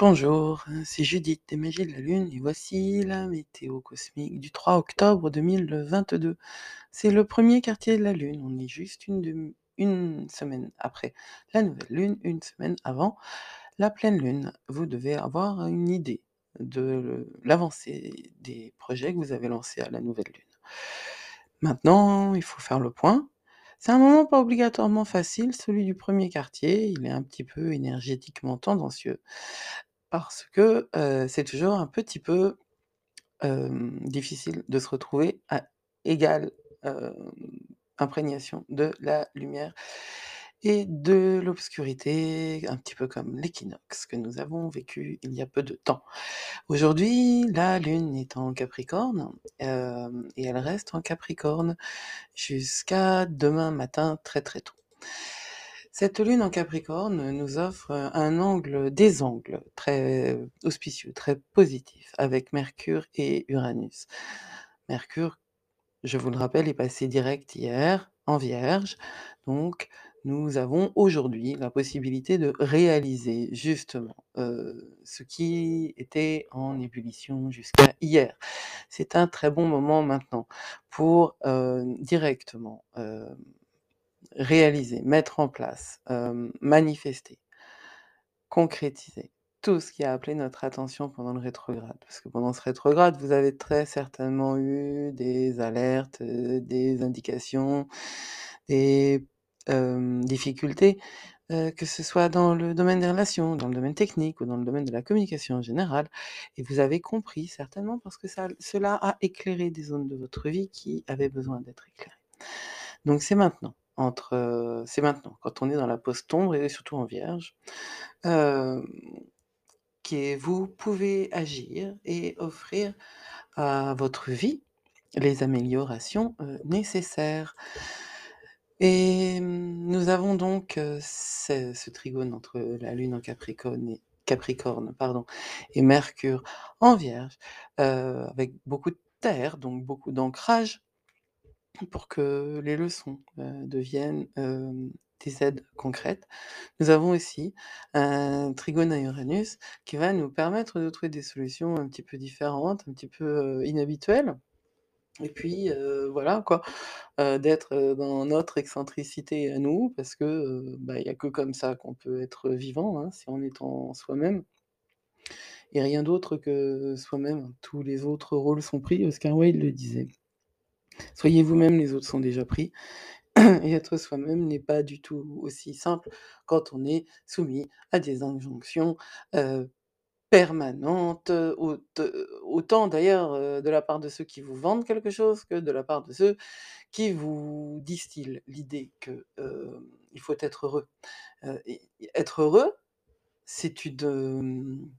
Bonjour, c'est Judith des Magies de la Lune et voici la météo cosmique du 3 octobre 2022. C'est le premier quartier de la Lune, on est juste une, une semaine après la nouvelle Lune, une semaine avant la pleine Lune. Vous devez avoir une idée de l'avancée des projets que vous avez lancés à la nouvelle Lune. Maintenant, il faut faire le point. C'est un moment pas obligatoirement facile, celui du premier quartier, il est un petit peu énergétiquement tendancieux. Parce que, c'est toujours un petit peu, difficile de se retrouver à égale, imprégnation de la lumière et de l'obscurité, un petit peu comme l'équinoxe que nous avons vécu il y a peu de temps. Aujourd'hui, la lune est en Capricorne, et elle reste en Capricorne jusqu'à demain matin très, très tôt. Cette lune en Capricorne nous offre un angle, des angles très auspicieux, très positifs avec Mercure et Uranus. Mercure, je vous le rappelle, est passé direct hier en Vierge, donc nous avons aujourd'hui la possibilité de réaliser justement euh, ce qui était en ébullition jusqu'à hier. C'est un très bon moment maintenant pour euh, directement euh, réaliser, mettre en place, manifester, concrétiser tout ce qui a appelé notre attention pendant le rétrograde. Parce que pendant ce rétrograde, vous avez très certainement eu des alertes, des indications, des difficultés, que ce soit dans le domaine des relations, dans le domaine technique ou dans le domaine de la communication en général. Et vous avez compris certainement parce que ça, cela a éclairé des zones de votre vie qui avaient besoin d'être éclairées. Donc c'est maintenant entre, c'est maintenant, quand on est dans la post-ombre et surtout en Vierge, que vous pouvez agir et offrir à votre vie les améliorations nécessaires. Et nous avons donc ce, trigone entre la Lune en Capricorne et, Mercure en Vierge, avec beaucoup de terre, donc beaucoup d'ancrage pour que les leçons deviennent des aides concrètes. Nous avons aussi un trigone à Uranus qui va nous permettre de trouver des solutions un petit peu différentes, un petit peu inhabituelles. Et puis voilà quoi, d'être dans notre excentricité à nous, parce que bah, il n'y a que comme ça qu'on peut être vivant, hein, si on est en soi-même. Et rien d'autre que soi-même. Tous les autres rôles sont pris, Oscar Wilde le disait. Soyez vous-même, les autres sont déjà pris. Et être soi-même n'est pas du tout aussi simple quand on est soumis à des injonctions euh, permanentes, autant d'ailleurs de la part de ceux qui vous vendent quelque chose que de la part de ceux qui vous distillent l'idée qu'il euh, faut être heureux. Euh, être heureux, c'est une...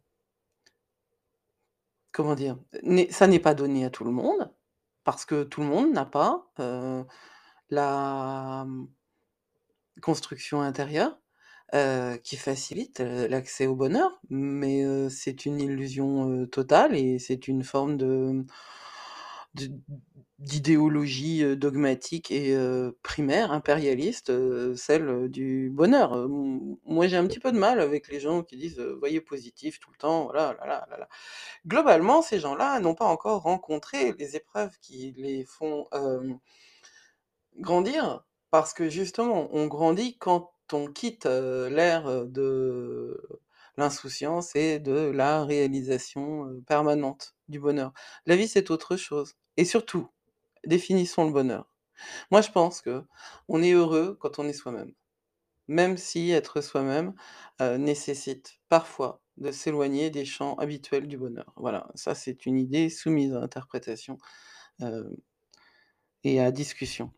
comment dire Ça n'est pas donné à tout le monde parce que tout le monde n'a pas la mmh, construction intérieure qui facilite l'accès au bonheur, mais c'est une illusion totale et c'est une forme de d'idéologie dogmatique et primaire, impérialiste, celle du bonheur. moi, j'ai un petit peu de mal avec les gens qui disent voyez positif tout le temps. Voilà, là, là, là, là. Globalement, ces gens-là n'ont pas encore rencontré les épreuves qui les font grandir, parce que justement, on grandit quand on quitte l'ère de l'insouciance et de la réalisation permanente du bonheur. La vie, c'est autre chose. Et surtout, définissons le bonheur. Moi, je pense que on est heureux quand on est soi-même. Même si être soi-même nécessite parfois de s'éloigner des champs habituels du bonheur. Voilà, ça c'est une idée soumise à interprétation et à discussion.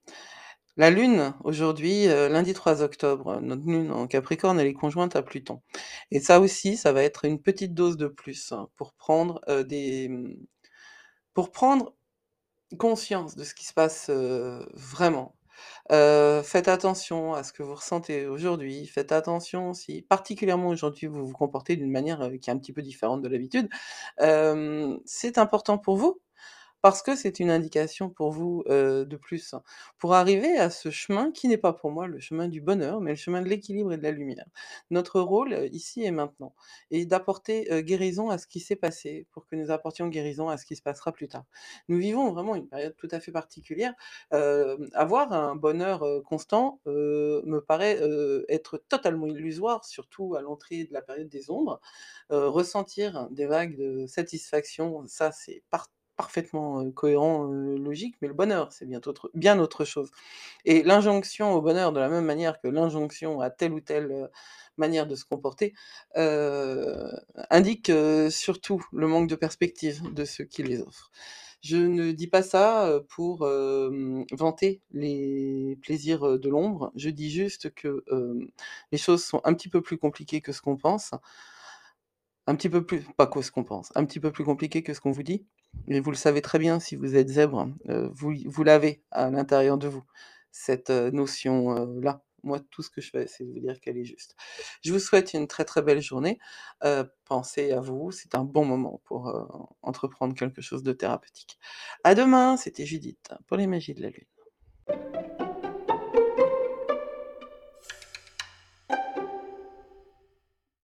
La Lune, aujourd'hui, lundi 3 octobre, notre Lune en Capricorne, elle est conjointe à Pluton. Et ça aussi, ça va être une petite dose de plus hein, pour prendre des... Mmh, pour prendre conscience de ce qui se passe vraiment. faites attention à ce que vous ressentez aujourd'hui. Faites attention si, particulièrement aujourd'hui, vous vous comportez d'une manière qui est un petit peu différente de l'habitude. c'est important pour vous parce que c'est une indication pour vous, de plus, pour arriver à ce chemin qui n'est pas pour moi le chemin du bonheur, mais le chemin de l'équilibre et de la lumière. Notre rôle, ici et maintenant est d'apporter, guérison à ce qui s'est passé pour que nous apportions guérison à ce qui se passera plus tard. Nous vivons vraiment une période tout à fait particulière, avoir un bonheur, heu, constant, me paraît, être totalement illusoire, surtout à l'entrée de la période des ombres. Ressentir des vagues de satisfaction, ça c'est par parfaitement, cohérent, logique, mais le bonheur, c'est bien autre bien autre chose et l'injonction au bonheur de la même manière que l'injonction à telle ou telle, manière de se comporter, indique, surtout le manque de perspective de ceux qui les offrent. Je ne dis pas ça, pour, vanter les plaisirs, de l'ombre. Je dis juste que, les choses sont un petit peu plus compliquées que ce qu'on pense. Un petit peu plus pas que ce qu'on pense, un petit peu plus compliqué que ce qu'on vous dit et vous le savez très bien si vous êtes zèbre, heu, vous vous l'avez à l'intérieur de vous, cette, heu, notion, heu, là. Moi, tout ce que je fais, c'est vous dire qu'elle est juste. Je vous souhaite une très, très belle journée, pensez à vous, c'est un bon moment pour, entreprendre quelque chose de thérapeutique. À demain, c'était Judith pour les Magies de la Lune.